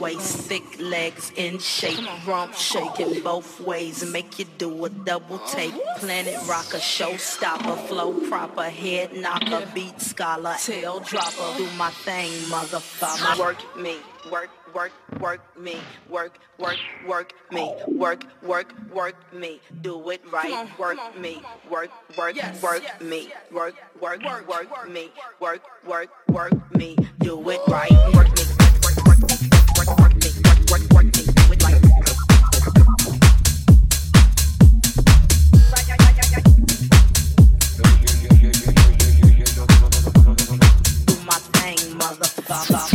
waist, thick legs in shape, rump shaking both ways, and make you do a double take. Planet rocker, showstopper, flow proper, head knocker, beat scholar, tail dropper. Do my thing, motherfucker. Work me, work, work, work me, work, work, work me, work, work, work me. Do it right, work me, work, work, work me, work, work, work me, work, work, work me. Do it right, work me, work, work, work me, stop, stop.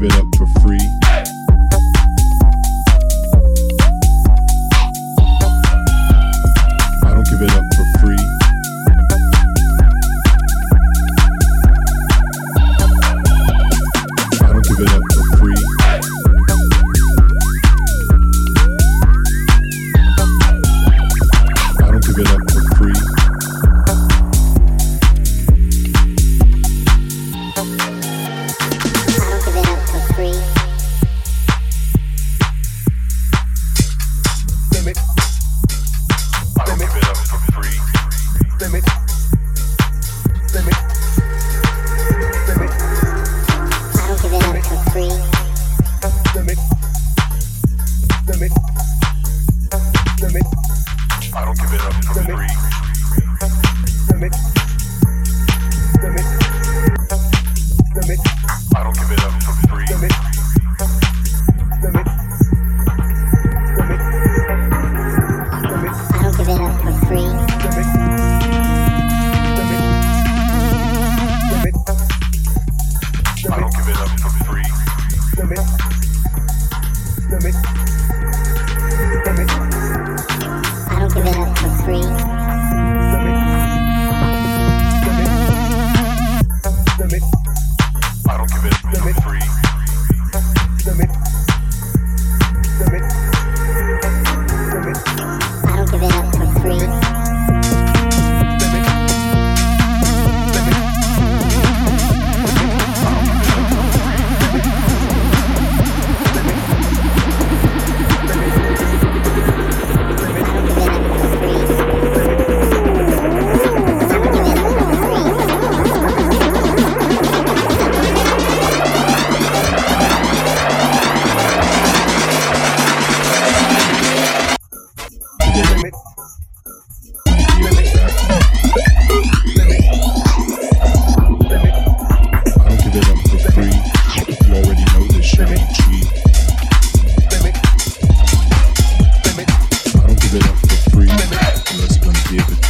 Give it up for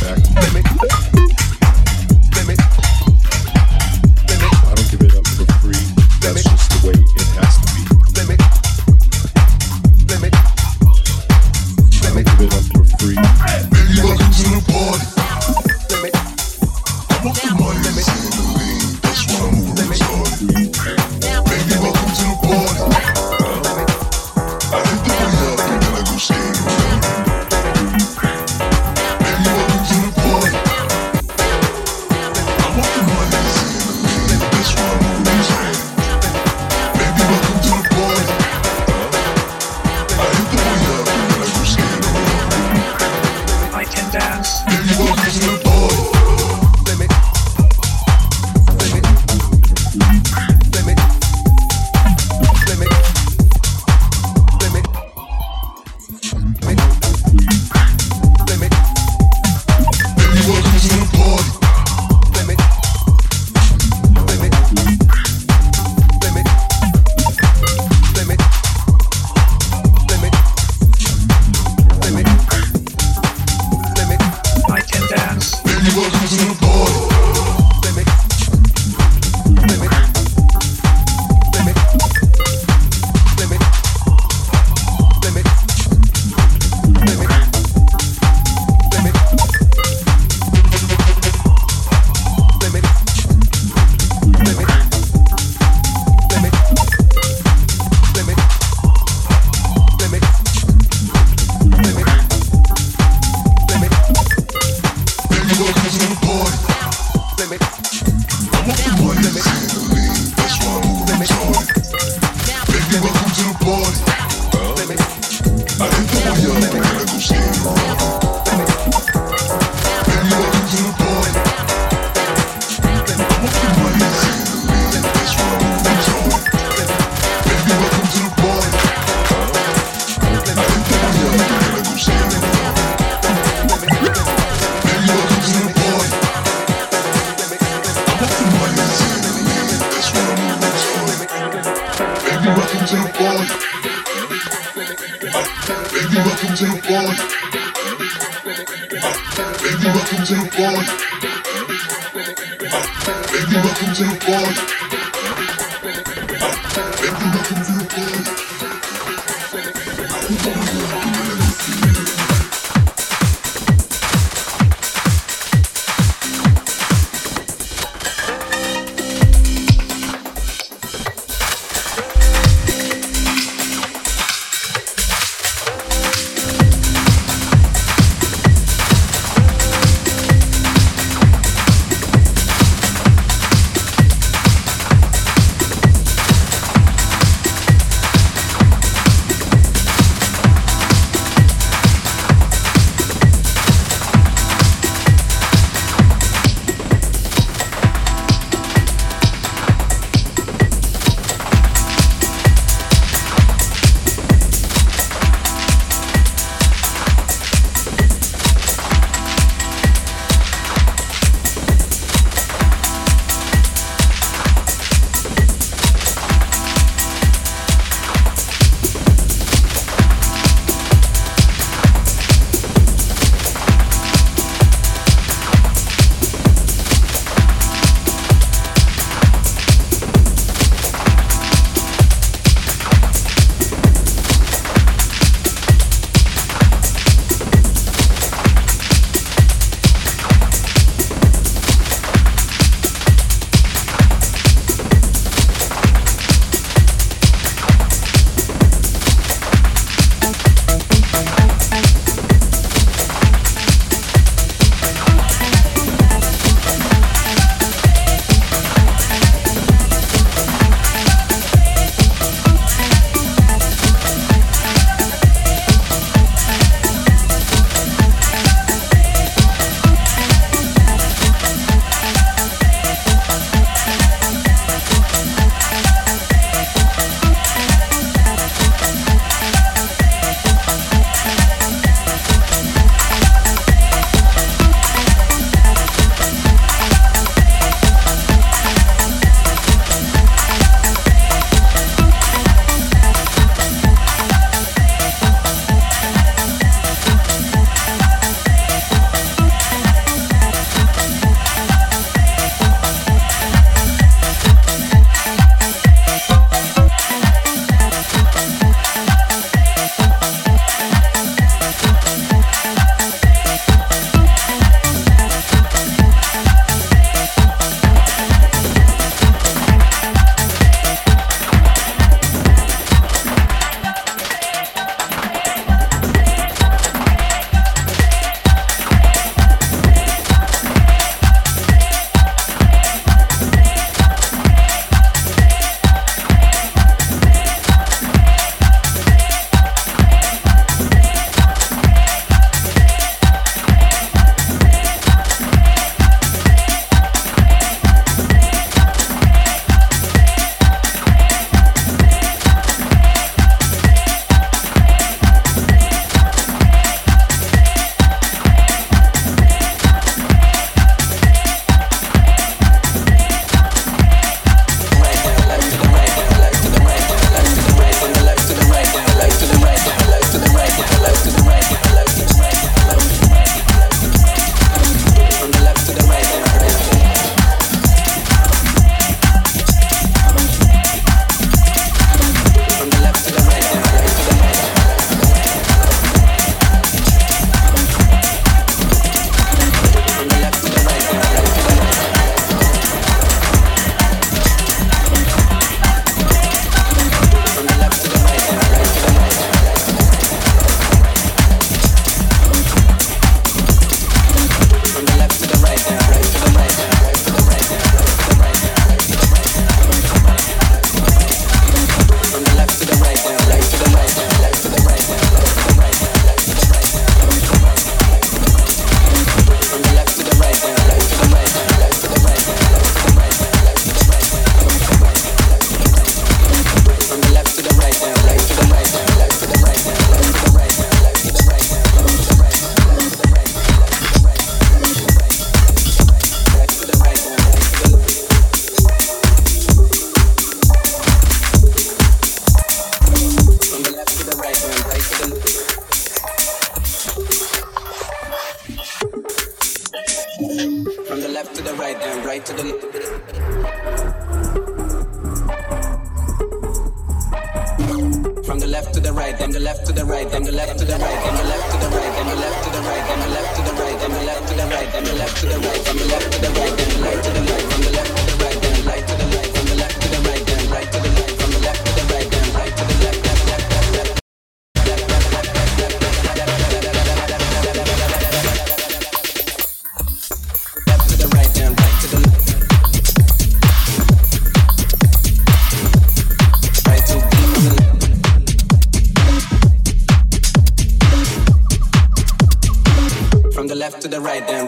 back can you play? right there.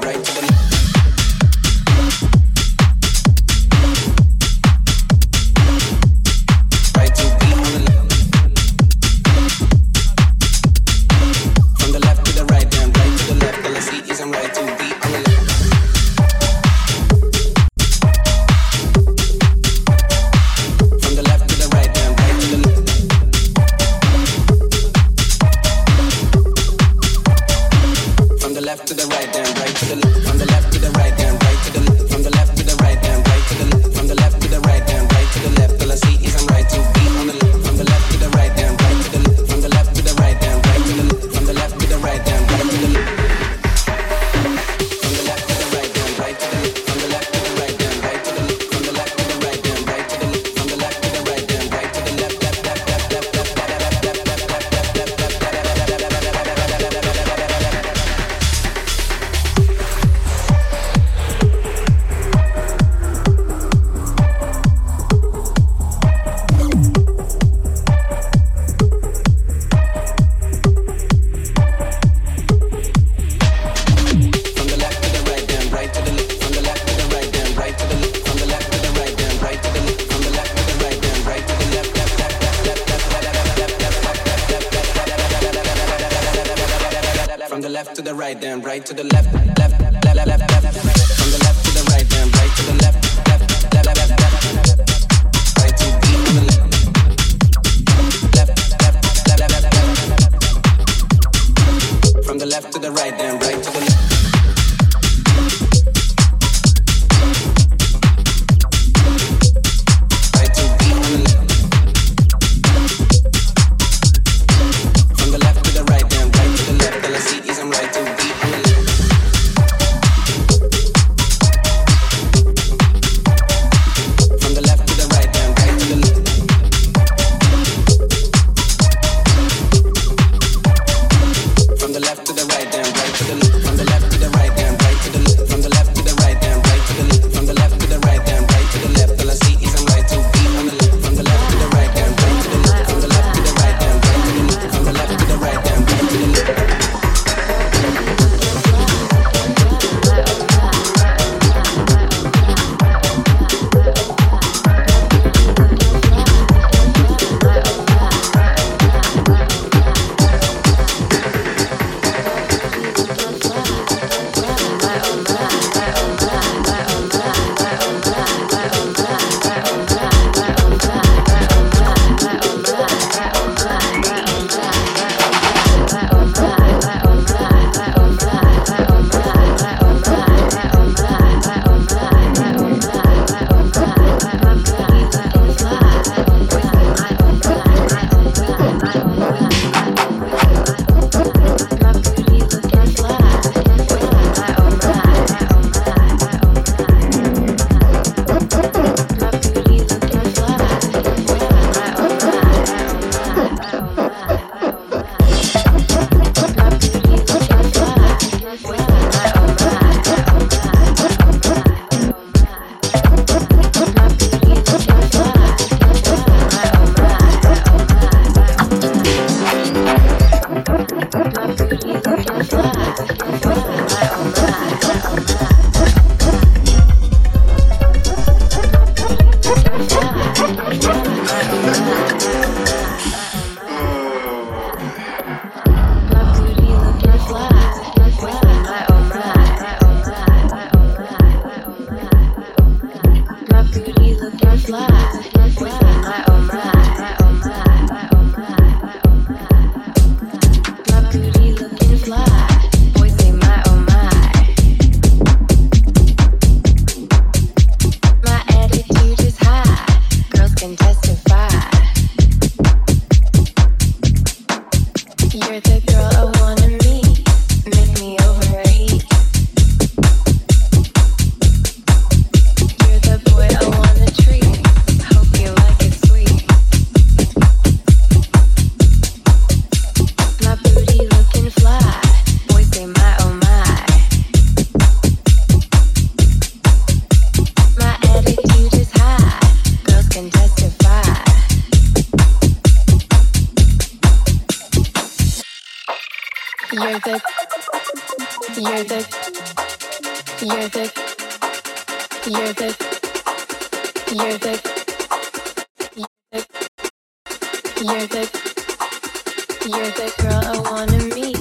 You're the girl I wanna meet.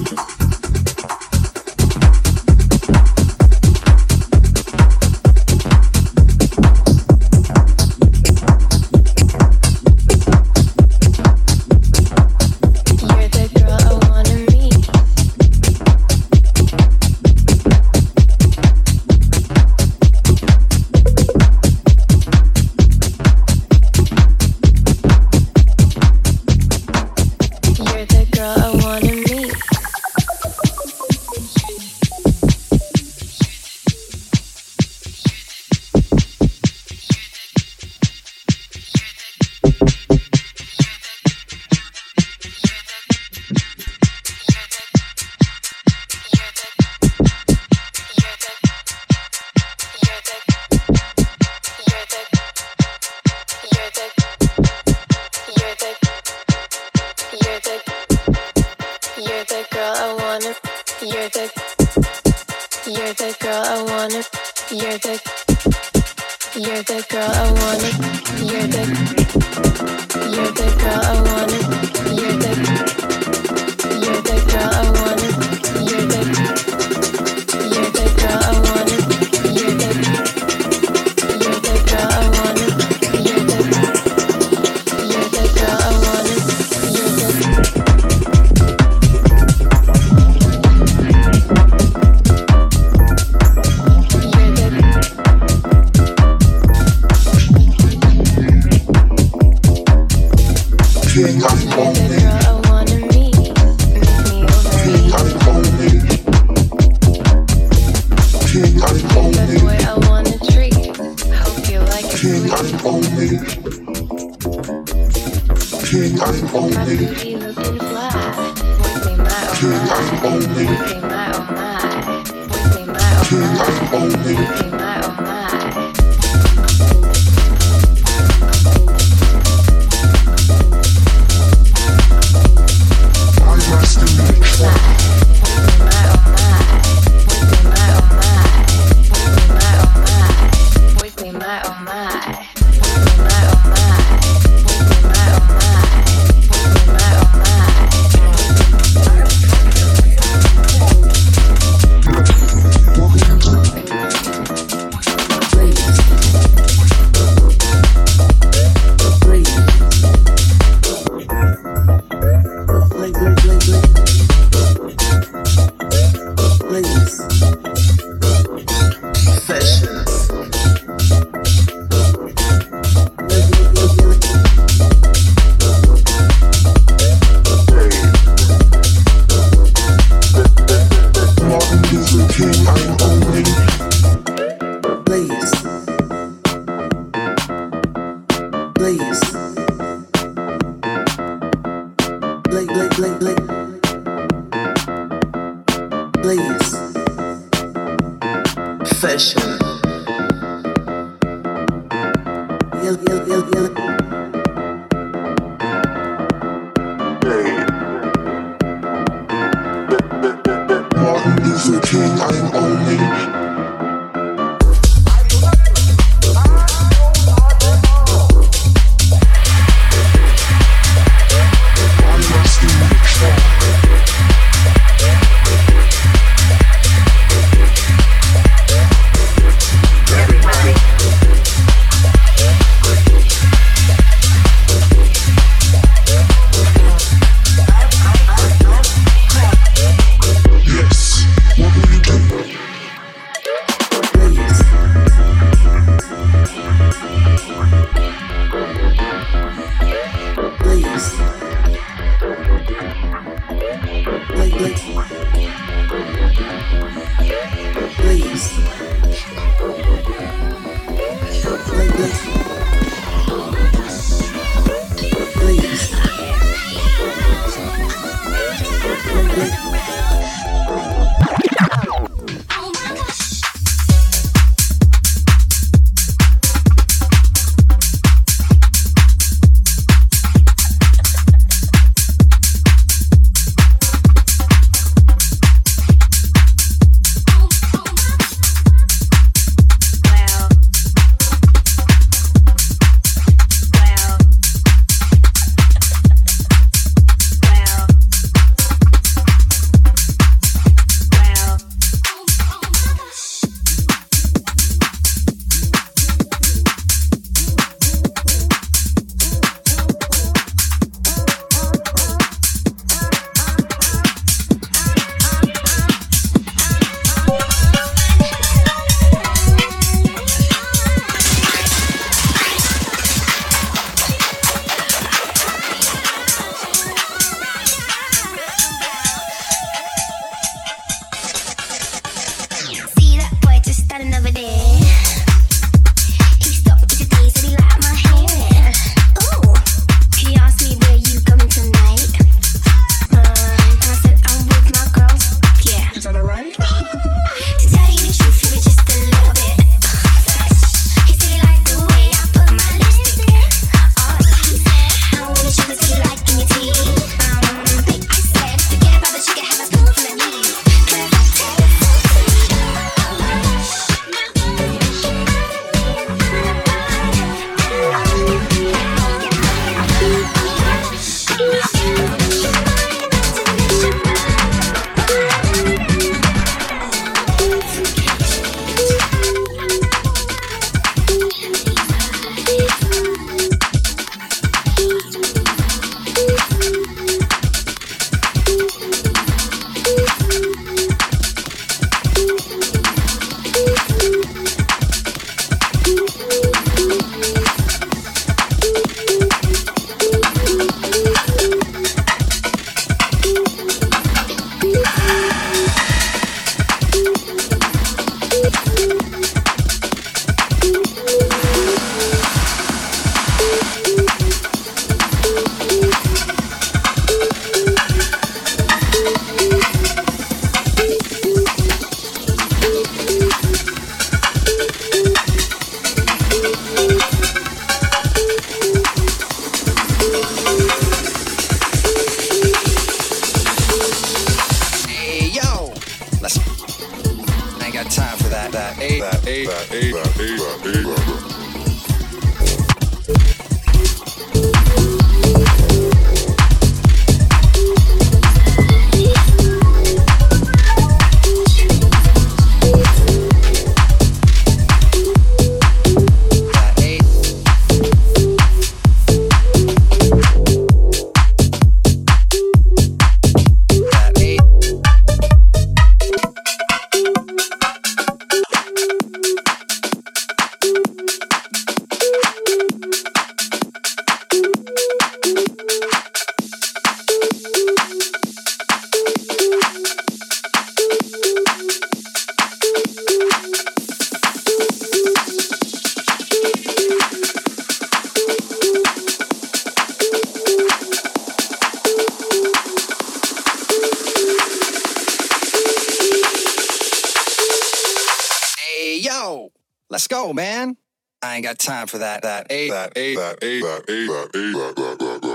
got time for that. That eight. That eight. That eight. That eight. That eight. That eight. That eight.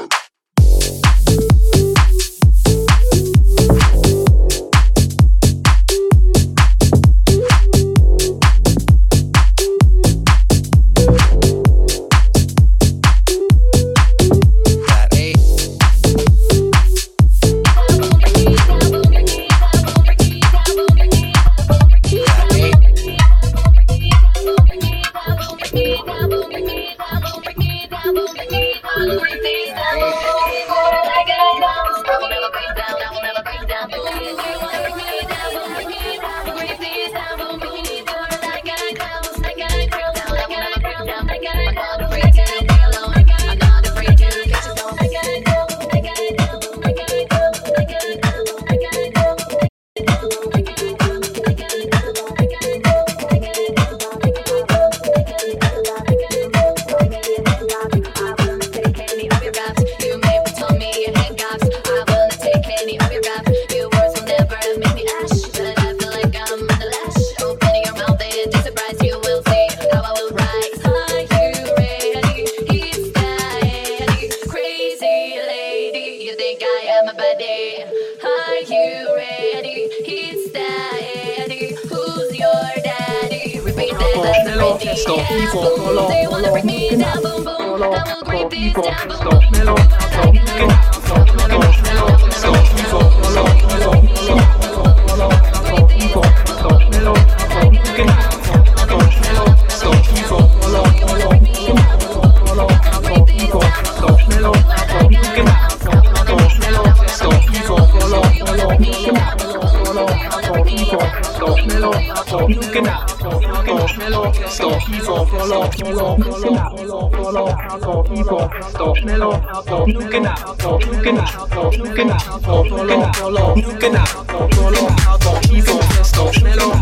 Nuken ab, Nuken ab, Tiefer, fester, schneller,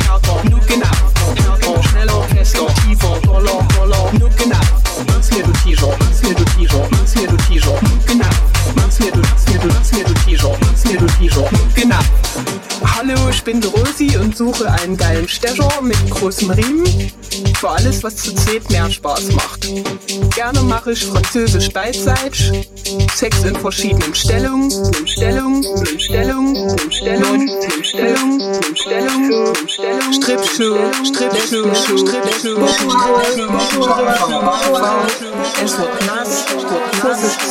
Nuken ab, schneller, fester, tiefer, doller, doller, Nuken ab, mach's mir du T-Shirt, mach's mir du T-Shirt, mach's mir du T-Shirt, Nuken ab, mach's mir du, mach's mir du, mach's mir du T-Shirt, mach's mir du T-Shirt, Nuken ab. Hallo, ich bin Rosi und suche einen geilen Stecher mit großem Riemen für alles, was zu zählt mehr Spaß macht. Gerne mache ich Französisch beidseits, Sex in verschiedenen Stellungen, nimm Stellung, nimm Stellung, nimm Stellung, nimm Stellung, nimm Stellung, nimm Stellung, Stripschuh, Stripschuh, Stripschuh, es wird nass,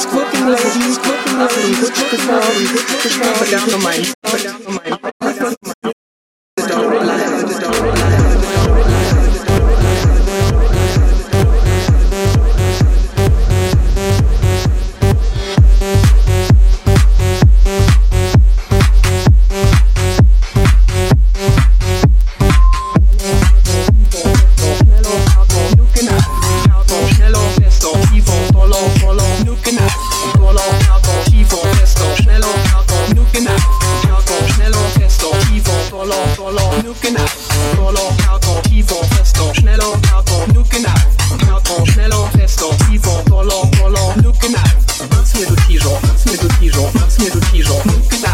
Squirting Lady, Squirting Lady, Witch Gefahr, Witch Gefahr, verderbe mein, verderbe mein, verderbe mein, genau. Voller, tiefer, fester, schneller, härter, genug, genau. Schneller, fester, tiefer, voller, voller, genug, genau. Mach's du T-Shirt, mach's du T-Shirt, mach's du T-Shirt, genau.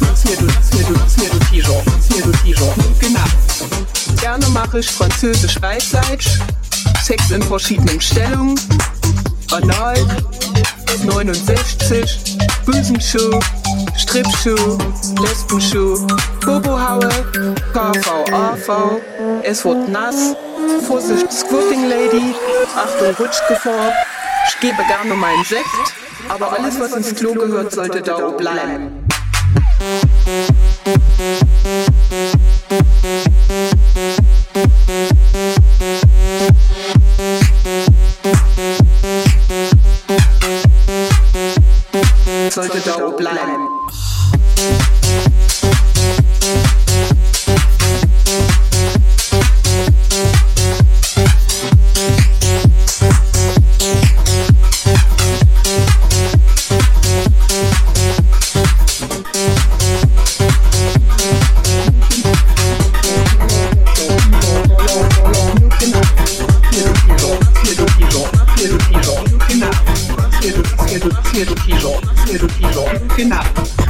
Mach's du, mach's mir du, du T-Shirt. Gerne mache ich französisch Weitdeutsch, Sex in verschiedenen Stellungen, anal, 69, Büsenschuh, Strippschuh, Lesbenschuh, Bobohaue, KVAV, es wird nass, Vorsicht Squirting Lady, Achtung Rutschgefahr, ich gebe gerne meinen Sekt, aber alles was ins Klo gehört sollte da auch bleiben. Sollte da auch Tiro, tiro, tiro, tiro, genau.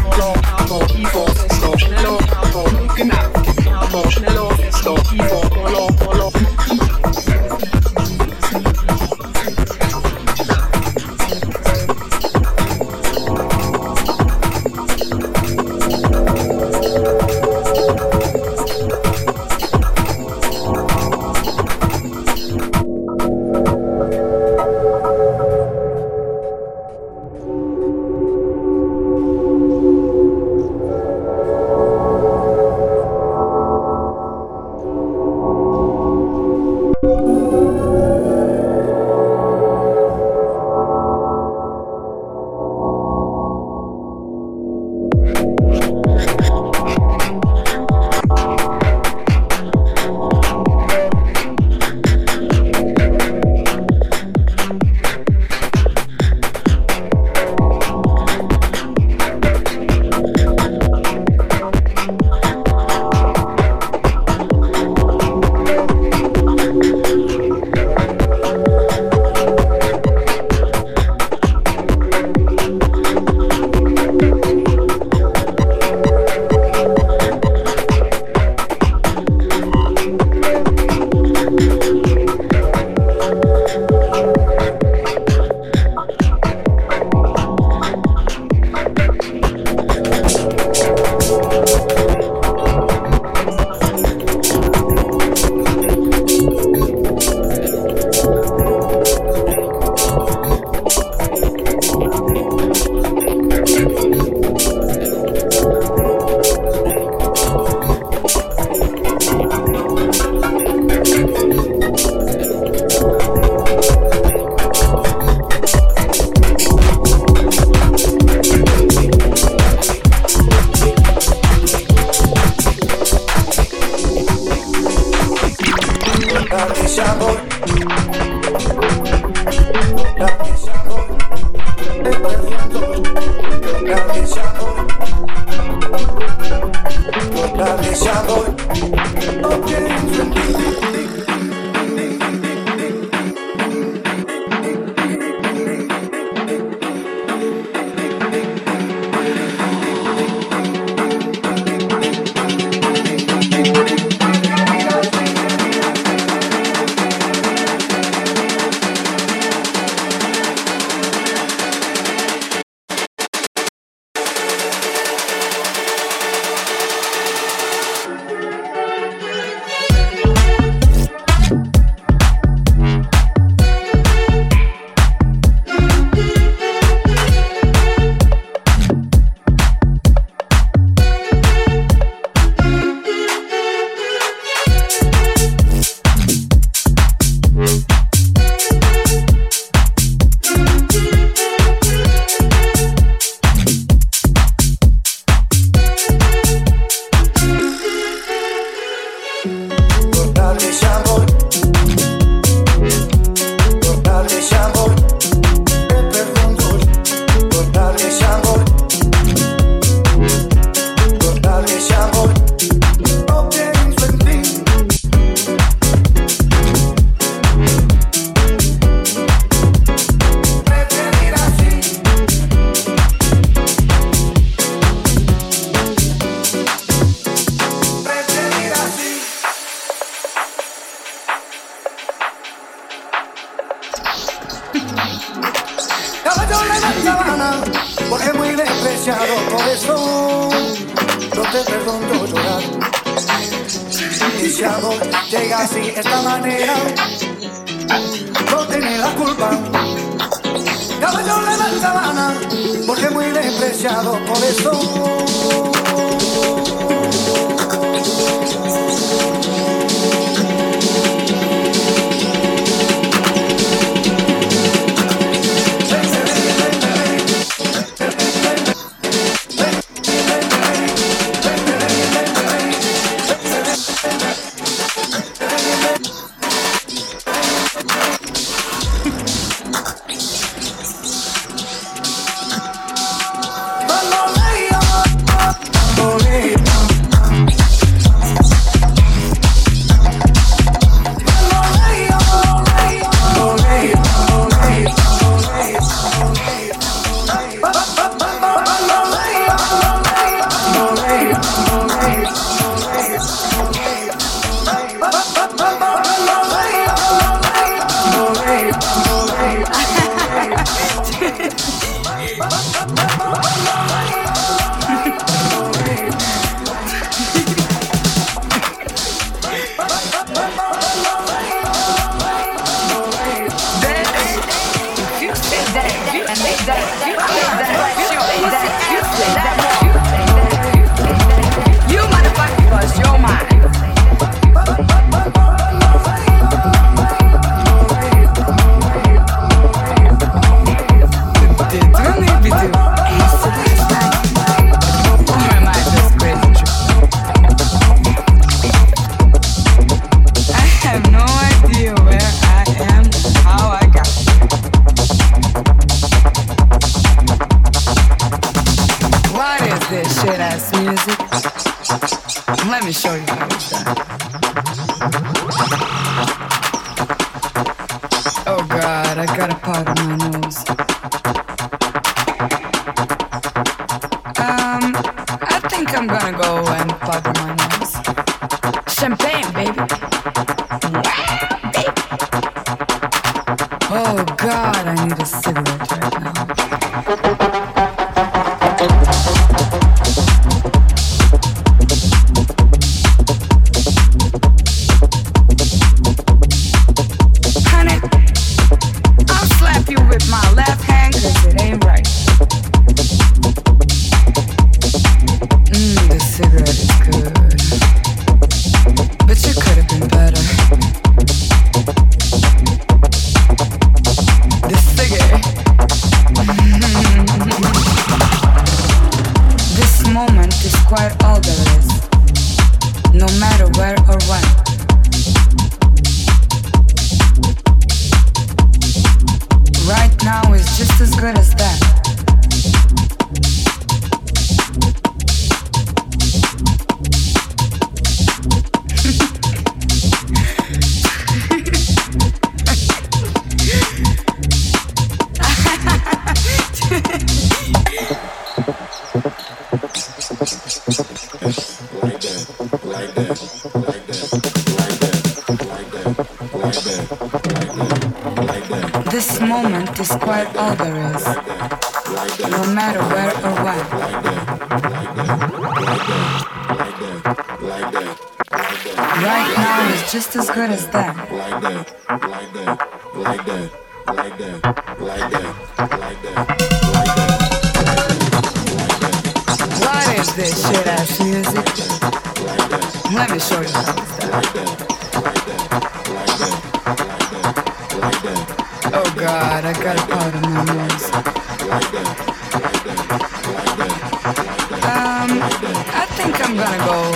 What is this shit ass music? Let me show you something. Oh God, I got a part of my nose. Um, I think I'm gonna go.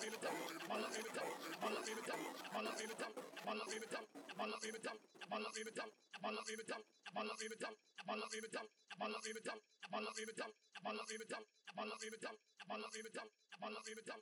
Ball of the metal,